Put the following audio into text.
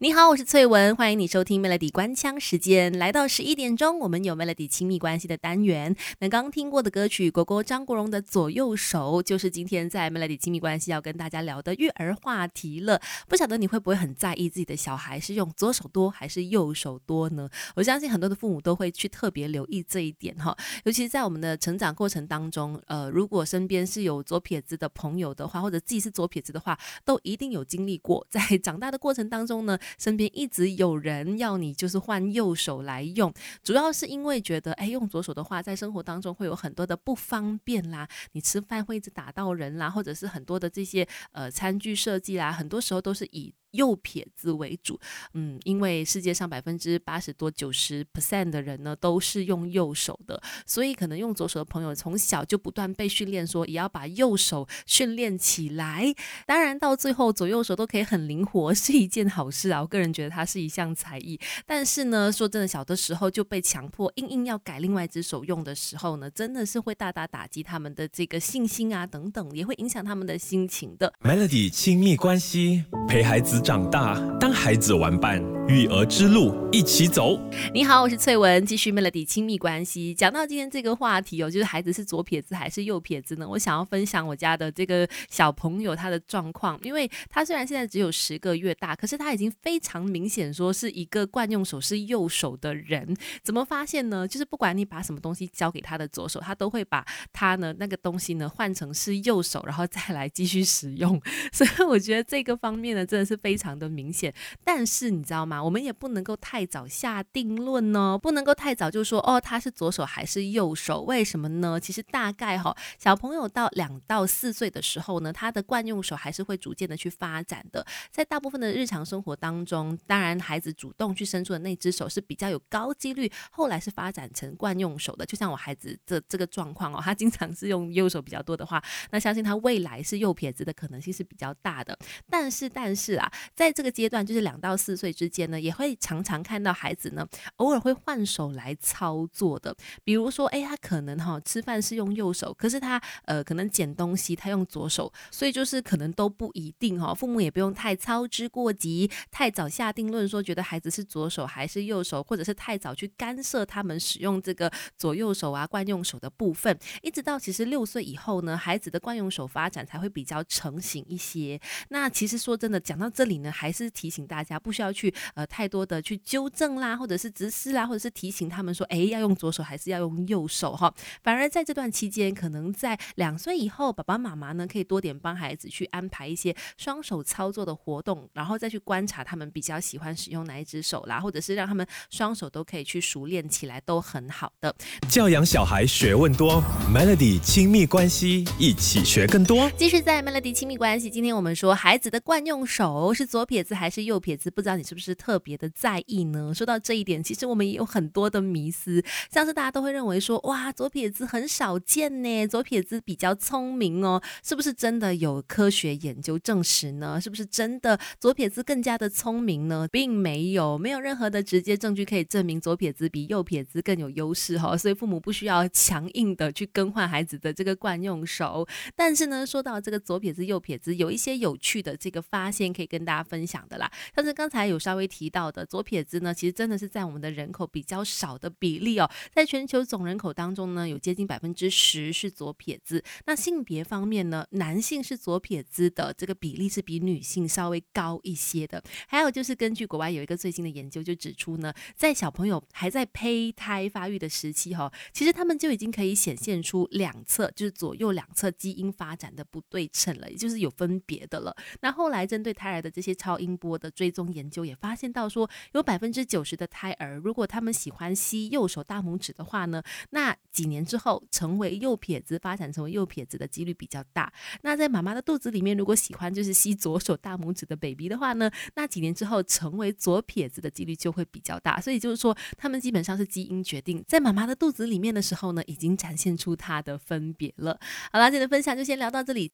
你好，我是翠文，欢迎你收听 Melody 关枪时间。来到十一点钟，我们有 Melody 亲密关系的单元。那刚听过的歌曲，国国张国荣的《左右手》，就是今天在 Melody 亲密关系要跟大家聊的育儿话题了。不晓得你会不会很在意自己的小孩是用左手多还是右手多呢？我相信很多的父母都会去特别留意这一点哈。尤其是在我们的成长过程当中，呃，如果身边是有左撇子的朋友的话，或者自己是左撇子的话，都一定有经历过，在长大的过程当中呢。身边一直有人要你就是换右手来用，主要是因为觉得，哎，用左手的话，在生活当中会有很多的不方便啦，你吃饭会一直打到人啦，或者是很多的这些呃餐具设计啦，很多时候都是以。右撇子为主，嗯，因为世界上百分之八十多、九十 percent 的人呢都是用右手的，所以可能用左手的朋友从小就不断被训练，说也要把右手训练起来。当然，到最后左右手都可以很灵活，是一件好事啊。我个人觉得它是一项才艺。但是呢，说真的，小的时候就被强迫硬硬要改另外一只手用的时候呢，真的是会大大打击他们的这个信心啊，等等，也会影响他们的心情的。Melody 亲密关系陪孩子。长大，当孩子玩伴，育儿之路一起走。你好，我是翠文，继续 Melody 亲密关系。讲到今天这个话题哦，就是孩子是左撇子还是右撇子呢？我想要分享我家的这个小朋友他的状况，因为他虽然现在只有十个月大，可是他已经非常明显说是一个惯用手是右手的人。怎么发现呢？就是不管你把什么东西交给他的左手，他都会把他呢那个东西呢换成是右手，然后再来继续使用。所以我觉得这个方面呢，真的是非。非常的明显，但是你知道吗？我们也不能够太早下定论呢，不能够太早就说哦，他是左手还是右手？为什么呢？其实大概哈，小朋友到两到四岁的时候呢，他的惯用手还是会逐渐的去发展的。在大部分的日常生活当中，当然孩子主动去伸出的那只手是比较有高几率后来是发展成惯用手的。就像我孩子这这个状况哦，他经常是用右手比较多的话，那相信他未来是右撇子的可能性是比较大的。但是但是啊。在这个阶段，就是两到四岁之间呢，也会常常看到孩子呢，偶尔会换手来操作的。比如说，哎，他可能哈吃饭是用右手，可是他呃可能捡东西他用左手，所以就是可能都不一定哈。父母也不用太操之过急，太早下定论说觉得孩子是左手还是右手，或者是太早去干涉他们使用这个左右手啊惯用手的部分。一直到其实六岁以后呢，孩子的惯用手发展才会比较成型一些。那其实说真的，讲到这里。呢，还是提醒大家，不需要去呃太多的去纠正啦，或者是直视啦，或者是提醒他们说，哎，要用左手还是要用右手哈。反而在这段期间，可能在两岁以后，爸爸妈妈呢可以多点帮孩子去安排一些双手操作的活动，然后再去观察他们比较喜欢使用哪一只手啦，或者是让他们双手都可以去熟练起来，都很好的。教养小孩学问多，Melody 亲密关系一起学更多。继续在 Melody 亲密关系，今天我们说孩子的惯用手是。左撇子还是右撇子？不知道你是不是特别的在意呢？说到这一点，其实我们也有很多的迷思，像是大家都会认为说，哇，左撇子很少见呢，左撇子比较聪明哦，是不是真的有科学研究证实呢？是不是真的左撇子更加的聪明呢？并没有，没有任何的直接证据可以证明左撇子比右撇子更有优势哈，所以父母不需要强硬的去更换孩子的这个惯用手。但是呢，说到这个左撇子右撇子，有一些有趣的这个发现可以跟大家。分享的啦，但是刚才有稍微提到的左撇子呢，其实真的是在我们的人口比较少的比例哦，在全球总人口当中呢，有接近百分之十是左撇子。那性别方面呢，男性是左撇子的这个比例是比女性稍微高一些的。还有就是根据国外有一个最新的研究就指出呢，在小朋友还在胚胎发育的时期哈，其实他们就已经可以显现出两侧就是左右两侧基因发展的不对称了，也就是有分别的了。那后来针对胎儿的这些超音波的追踪研究也发现到说，有百分之九十的胎儿，如果他们喜欢吸右手大拇指的话呢，那几年之后成为右撇子，发展成为右撇子的几率比较大。那在妈妈的肚子里面，如果喜欢就是吸左手大拇指的 baby 的话呢，那几年之后成为左撇子的几率就会比较大。所以就是说，他们基本上是基因决定，在妈妈的肚子里面的时候呢，已经展现出它的分别了。好啦，今天的分享就先聊到这里。